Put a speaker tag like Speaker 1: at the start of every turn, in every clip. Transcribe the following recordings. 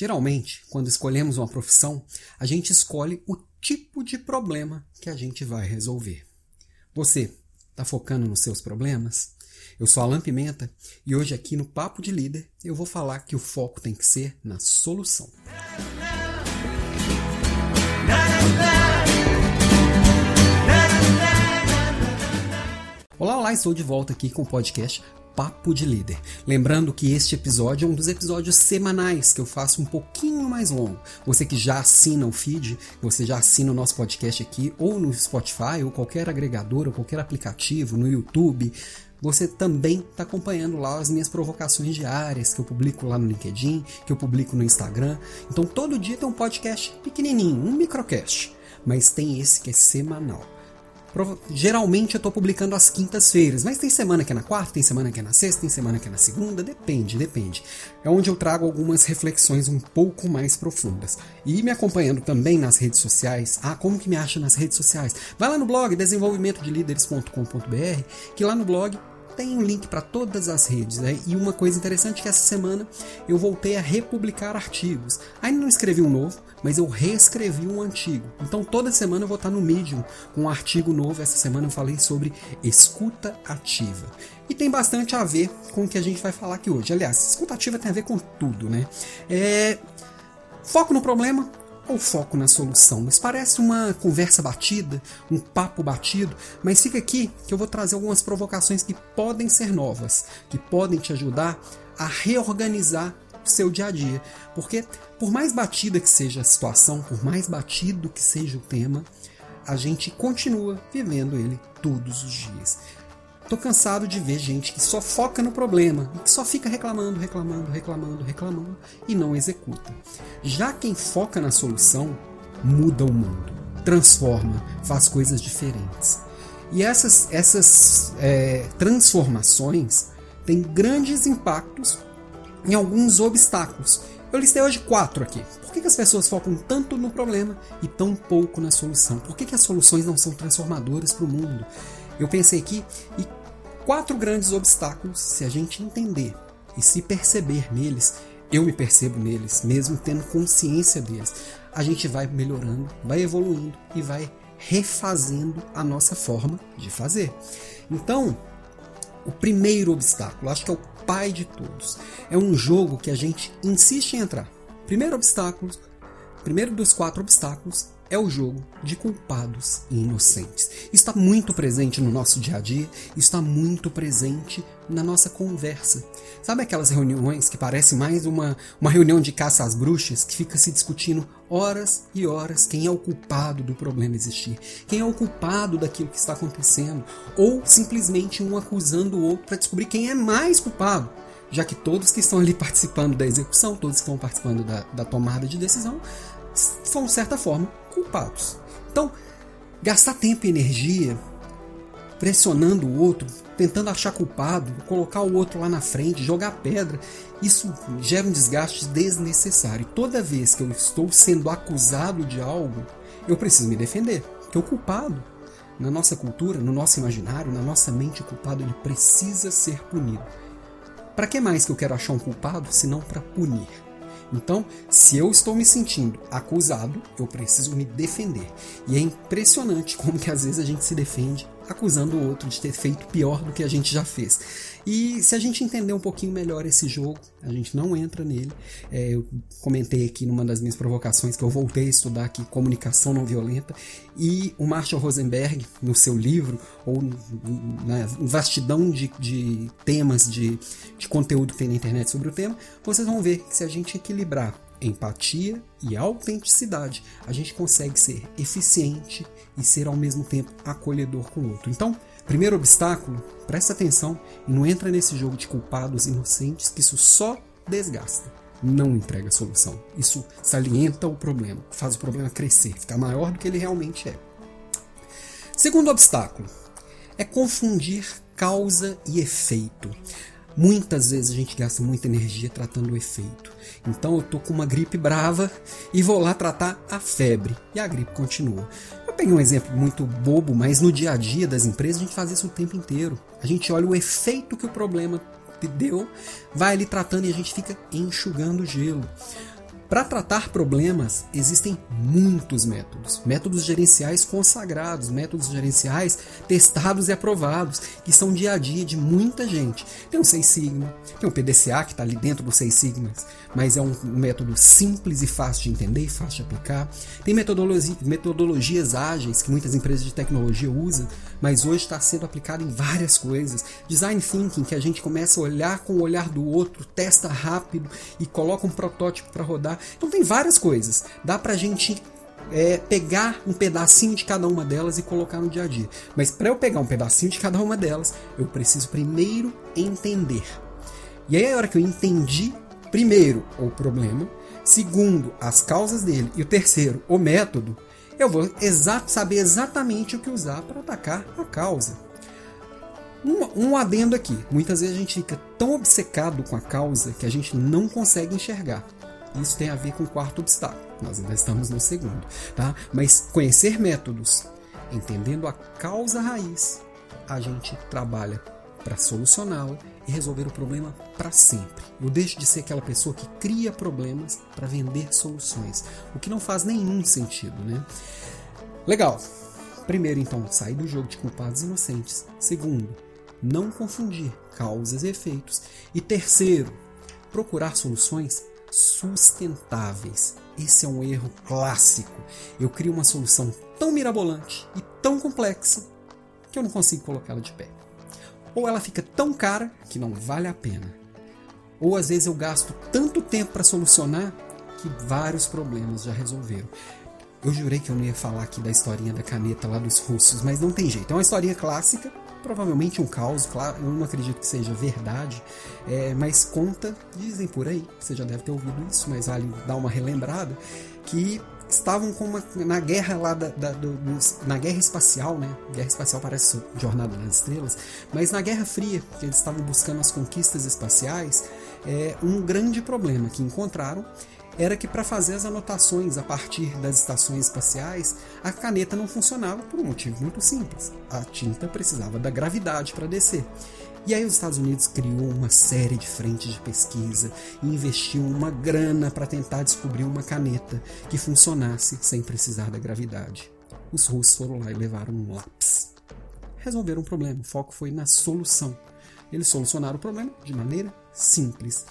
Speaker 1: Geralmente, quando escolhemos uma profissão, a gente escolhe o tipo de problema que a gente vai resolver. Você está focando nos seus problemas? Eu sou Alan Pimenta e hoje aqui no Papo de Líder eu vou falar que o foco tem que ser na solução. Olá, olá, estou de volta aqui com o podcast Papo de Líder. Lembrando que este episódio é um dos episódios semanais que eu faço um pouquinho mais longo. Você que já assina o feed, você já assina o nosso podcast aqui, ou no Spotify, ou qualquer agregador, ou qualquer aplicativo, no YouTube, você também está acompanhando lá as minhas provocações diárias que eu publico lá no LinkedIn, que eu publico no Instagram. Então todo dia tem um podcast pequenininho, um microcast, mas tem esse que é semanal. Geralmente eu estou publicando às quintas-feiras, mas tem semana que é na quarta, tem semana que é na sexta, tem semana que é na segunda, depende, depende. É onde eu trago algumas reflexões um pouco mais profundas. E me acompanhando também nas redes sociais. Ah, como que me acha nas redes sociais? Vai lá no blog desenvolvimentodelíderes.com.br, que lá no blog tem um link para todas as redes. Né? E uma coisa interessante é que essa semana eu voltei a republicar artigos. Ainda não escrevi um novo, mas eu reescrevi um antigo. Então toda semana eu vou estar no Medium com um artigo novo. Essa semana eu falei sobre escuta ativa. E tem bastante a ver com o que a gente vai falar aqui hoje. Aliás, escuta ativa tem a ver com tudo, né? É... Foco no problema, ou foco na solução? Isso parece uma conversa batida, um papo batido, mas fica aqui que eu vou trazer algumas provocações que podem ser novas, que podem te ajudar a reorganizar seu dia a dia. Porque, por mais batida que seja a situação, por mais batido que seja o tema, a gente continua vivendo ele todos os dias. Tô cansado de ver gente que só foca no problema que só fica reclamando, reclamando, reclamando, reclamando e não executa. Já quem foca na solução muda o mundo, transforma, faz coisas diferentes. E essas, essas é, transformações têm grandes impactos em alguns obstáculos. Eu listei hoje quatro aqui. Por que, que as pessoas focam tanto no problema e tão pouco na solução? Por que, que as soluções não são transformadoras para o mundo? Eu pensei aqui e quatro grandes obstáculos, se a gente entender e se perceber neles, eu me percebo neles, mesmo tendo consciência deles, a gente vai melhorando, vai evoluindo e vai refazendo a nossa forma de fazer. Então, o primeiro obstáculo, acho que é o pai de todos, é um jogo que a gente insiste em entrar. Primeiro obstáculo, primeiro dos quatro obstáculos é o jogo de culpados e inocentes. Está muito presente no nosso dia a dia, está muito presente na nossa conversa. Sabe aquelas reuniões que parecem mais uma, uma reunião de caça às bruxas, que fica se discutindo horas e horas quem é o culpado do problema existir, quem é o culpado daquilo que está acontecendo, ou simplesmente um acusando o outro para descobrir quem é mais culpado já que todos que estão ali participando da execução, todos que estão participando da, da tomada de decisão, são, de certa forma, culpados. Então, gastar tempo e energia pressionando o outro, tentando achar culpado, colocar o outro lá na frente, jogar pedra, isso gera um desgaste desnecessário. Toda vez que eu estou sendo acusado de algo, eu preciso me defender. Porque o culpado, na nossa cultura, no nosso imaginário, na nossa mente, o culpado ele precisa ser punido. Para que mais que eu quero achar um culpado se não para punir? Então, se eu estou me sentindo acusado, eu preciso me defender. E é impressionante como que às vezes a gente se defende acusando o outro de ter feito pior do que a gente já fez. E se a gente entender um pouquinho melhor esse jogo, a gente não entra nele. É, eu comentei aqui numa das minhas provocações que eu voltei a estudar aqui comunicação não violenta e o Marshall Rosenberg, no seu livro, ou na vastidão de, de temas, de, de conteúdo que tem na internet sobre o tema, vocês vão ver que se a gente equilibrar empatia e autenticidade, a gente consegue ser eficiente e ser ao mesmo tempo acolhedor com o outro. Então, primeiro obstáculo, presta atenção e não entra nesse jogo de culpados inocentes, que isso só desgasta, não entrega solução. Isso salienta o problema, faz o problema crescer, ficar maior do que ele realmente é. Segundo obstáculo é confundir causa e efeito. Muitas vezes a gente gasta muita energia tratando o efeito. Então eu tô com uma gripe brava e vou lá tratar a febre e a gripe continua. Eu peguei um exemplo muito bobo, mas no dia a dia das empresas a gente faz isso o tempo inteiro. A gente olha o efeito que o problema deu, vai ali tratando e a gente fica enxugando gelo. Para tratar problemas, existem muitos métodos. Métodos gerenciais consagrados, métodos gerenciais testados e aprovados, que são dia a dia de muita gente. Tem o Seis Sigma, tem o PDCA, que está ali dentro do Seis Sigmas, mas é um método simples e fácil de entender e fácil de aplicar. Tem metodologia, metodologias ágeis, que muitas empresas de tecnologia usam, mas hoje está sendo aplicado em várias coisas. Design Thinking, que a gente começa a olhar com o olhar do outro, testa rápido e coloca um protótipo para rodar. Então tem várias coisas. Dá pra gente é, pegar um pedacinho de cada uma delas e colocar no dia a dia. Mas para eu pegar um pedacinho de cada uma delas, eu preciso primeiro entender. E aí, a hora que eu entendi, primeiro, o problema, segundo, as causas dele, e o terceiro, o método, eu vou exato, saber exatamente o que usar para atacar a causa. Um, um adendo aqui: muitas vezes a gente fica tão obcecado com a causa que a gente não consegue enxergar. Isso tem a ver com o quarto obstáculo. Nós ainda estamos no segundo, tá? Mas conhecer métodos, entendendo a causa raiz, a gente trabalha para solucioná-la e resolver o problema para sempre. Eu deixo de ser aquela pessoa que cria problemas para vender soluções, o que não faz nenhum sentido, né? Legal. Primeiro, então, sair do jogo de culpados inocentes. Segundo, não confundir causas e efeitos. E terceiro, procurar soluções sustentáveis. Esse é um erro clássico. Eu crio uma solução tão mirabolante e tão complexa que eu não consigo colocá-la de pé. Ou ela fica tão cara que não vale a pena. Ou às vezes eu gasto tanto tempo para solucionar que vários problemas já resolveram. Eu jurei que eu não ia falar aqui da historinha da caneta lá dos russos, mas não tem jeito. É uma historinha clássica provavelmente um caos, claro, eu não acredito que seja verdade, é, mas conta, dizem por aí, você já deve ter ouvido isso, mas vale dar uma relembrada, que estavam uma, na guerra lá da, da do, na guerra espacial, né? Guerra espacial parece Jornada nas Estrelas, mas na Guerra Fria, que eles estavam buscando as conquistas espaciais, é, um grande problema que encontraram era que para fazer as anotações a partir das estações espaciais, a caneta não funcionava por um motivo muito simples. A tinta precisava da gravidade para descer. E aí os Estados Unidos criou uma série de frentes de pesquisa e investiu uma grana para tentar descobrir uma caneta que funcionasse sem precisar da gravidade. Os russos foram lá e levaram um lápis. Resolveram o problema, o foco foi na solução. Eles solucionaram o problema de maneira simples.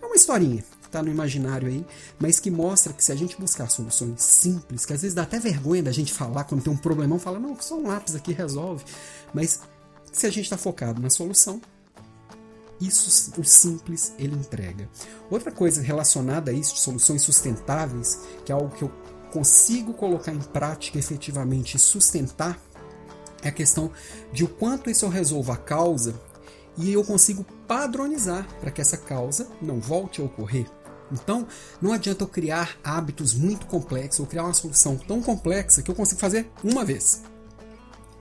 Speaker 1: É uma historinha está no imaginário aí, mas que mostra que se a gente buscar soluções simples, que às vezes dá até vergonha da gente falar quando tem um problemão, fala, não, só um lápis aqui resolve. Mas se a gente está focado na solução, isso o simples ele entrega. Outra coisa relacionada a isso, de soluções sustentáveis, que é algo que eu consigo colocar em prática efetivamente e sustentar, é a questão de o quanto isso eu resolvo a causa e eu consigo padronizar para que essa causa não volte a ocorrer. Então, não adianta eu criar hábitos muito complexos ou criar uma solução tão complexa que eu consigo fazer uma vez.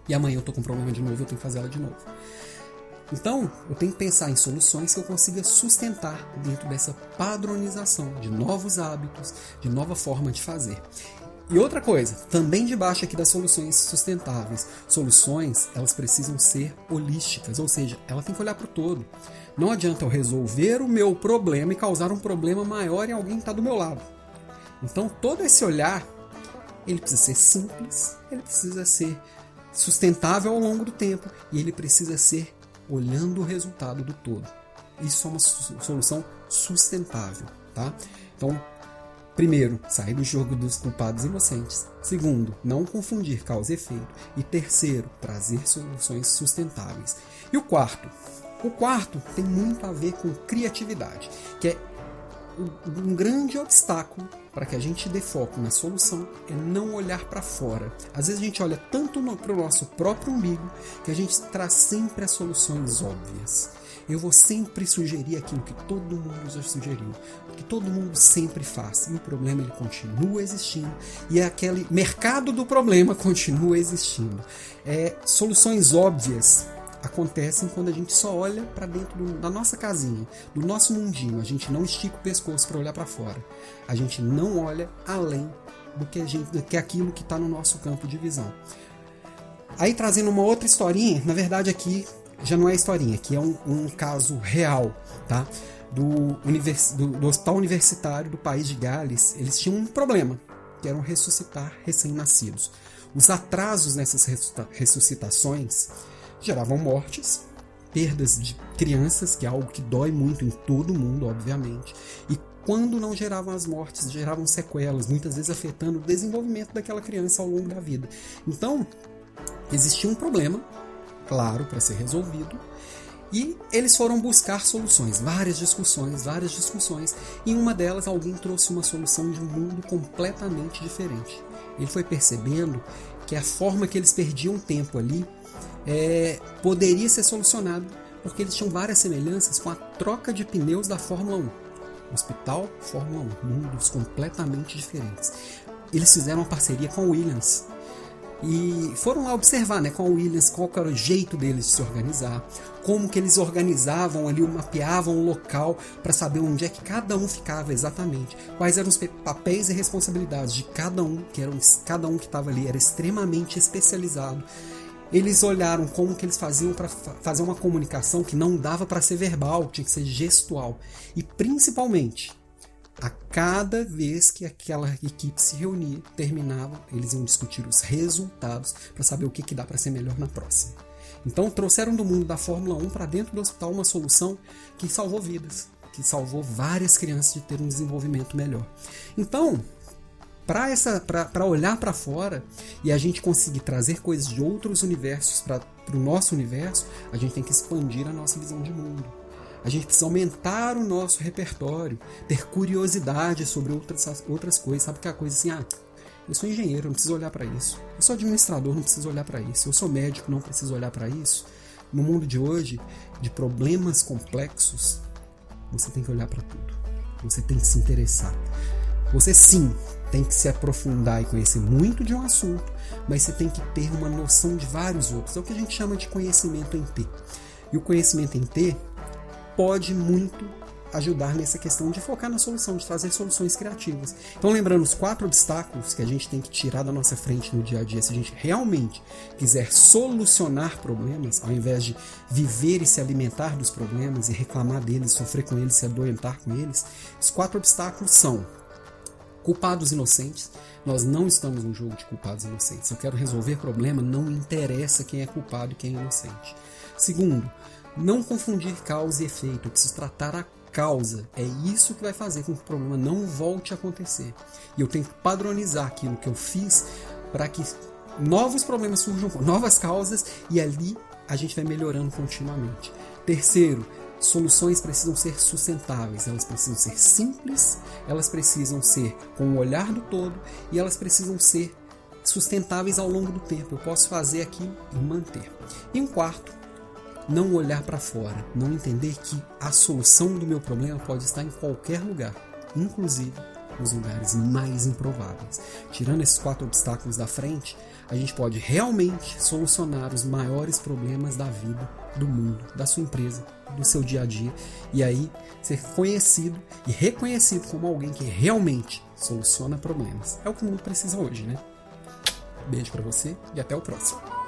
Speaker 1: E amanhã eu estou com um problema de novo, eu tenho que fazer ela de novo. Então, eu tenho que pensar em soluções que eu consiga sustentar dentro dessa padronização de novos hábitos, de nova forma de fazer. E outra coisa, também debaixo aqui das soluções sustentáveis, soluções elas precisam ser holísticas, ou seja, ela tem que olhar para o todo. Não adianta eu resolver o meu problema e causar um problema maior em alguém que está do meu lado. Então todo esse olhar ele precisa ser simples, ele precisa ser sustentável ao longo do tempo e ele precisa ser olhando o resultado do todo. Isso é uma solução sustentável, tá? Então Primeiro, sair do jogo dos culpados inocentes. Segundo, não confundir causa e efeito. E terceiro, trazer soluções sustentáveis. E o quarto? O quarto tem muito a ver com criatividade, que é um grande obstáculo para que a gente dê foco na solução é não olhar para fora. Às vezes a gente olha tanto para o nosso próprio umbigo que a gente traz sempre as soluções óbvias. Eu vou sempre sugerir aquilo que todo mundo já sugeriu, que todo mundo sempre faz. E o problema ele continua existindo e é aquele mercado do problema continua existindo. É, soluções óbvias acontecem quando a gente só olha para dentro do, da nossa casinha, do nosso mundinho. A gente não estica o pescoço para olhar para fora. A gente não olha além do que, a gente, do que aquilo que está no nosso campo de visão. Aí trazendo uma outra historinha, na verdade aqui já não é historinha, aqui é um, um caso real, tá? Do, univers, do, do Hospital Universitário do País de Gales, eles tinham um problema, que era ressuscitar recém-nascidos. Os atrasos nessas ressuscitações geravam mortes, perdas de crianças, que é algo que dói muito em todo mundo, obviamente, e quando não geravam as mortes, geravam sequelas, muitas vezes afetando o desenvolvimento daquela criança ao longo da vida. Então, existia um problema, claro, para ser resolvido, e eles foram buscar soluções, várias discussões, várias discussões. Em uma delas, alguém trouxe uma solução de um mundo completamente diferente. Ele foi percebendo que a forma que eles perdiam tempo ali é, poderia ser solucionado porque eles tinham várias semelhanças com a troca de pneus da Fórmula 1. Hospital, Fórmula 1, mundos completamente diferentes. Eles fizeram uma parceria com a Williams e foram lá observar né, com a Williams qual era o jeito deles de se organizar, como que eles organizavam ali, mapeavam o local para saber onde é que cada um ficava exatamente, quais eram os papéis e responsabilidades de cada um, que eram cada um que estava ali era extremamente especializado. Eles olharam como que eles faziam para fazer uma comunicação que não dava para ser verbal, tinha que ser gestual. E principalmente, a cada vez que aquela equipe se reunia, terminava, eles iam discutir os resultados para saber o que, que dá para ser melhor na próxima. Então trouxeram do mundo da Fórmula 1 para dentro do hospital uma solução que salvou vidas, que salvou várias crianças de ter um desenvolvimento melhor. Então, para essa para olhar para fora e a gente conseguir trazer coisas de outros universos para o nosso universo, a gente tem que expandir a nossa visão de mundo. A gente precisa aumentar o nosso repertório, ter curiosidade sobre outras, outras coisas. Sabe que é a coisa assim, ah, eu sou engenheiro, não preciso olhar para isso. Eu sou administrador, não preciso olhar para isso. Eu sou médico, não preciso olhar para isso. No mundo de hoje, de problemas complexos, você tem que olhar para tudo. Você tem que se interessar. Você sim tem que se aprofundar e conhecer muito de um assunto, mas você tem que ter uma noção de vários outros. É o que a gente chama de conhecimento em T. E o conhecimento em T pode muito ajudar nessa questão de focar na solução, de trazer soluções criativas. Então, lembrando os quatro obstáculos que a gente tem que tirar da nossa frente no dia a dia, se a gente realmente quiser solucionar problemas, ao invés de viver e se alimentar dos problemas e reclamar deles, sofrer com eles, se adoentar com eles, os quatro obstáculos são Culpados inocentes, nós não estamos num jogo de culpados inocentes. Eu quero resolver problema, não interessa quem é culpado e quem é inocente. Segundo, não confundir causa e efeito. Eu preciso tratar a causa. É isso que vai fazer com que o problema não volte a acontecer. E eu tenho que padronizar aquilo que eu fiz para que novos problemas surjam novas causas e ali a gente vai melhorando continuamente. Terceiro, Soluções precisam ser sustentáveis, elas precisam ser simples, elas precisam ser com o olhar do todo e elas precisam ser sustentáveis ao longo do tempo. Eu posso fazer aqui e manter. E um quarto, não olhar para fora, não entender que a solução do meu problema pode estar em qualquer lugar, inclusive nos lugares mais improváveis. Tirando esses quatro obstáculos da frente, a gente pode realmente solucionar os maiores problemas da vida, do mundo, da sua empresa, do seu dia a dia e aí ser conhecido e reconhecido como alguém que realmente soluciona problemas. É o que o mundo precisa hoje, né? Beijo para você e até o próximo.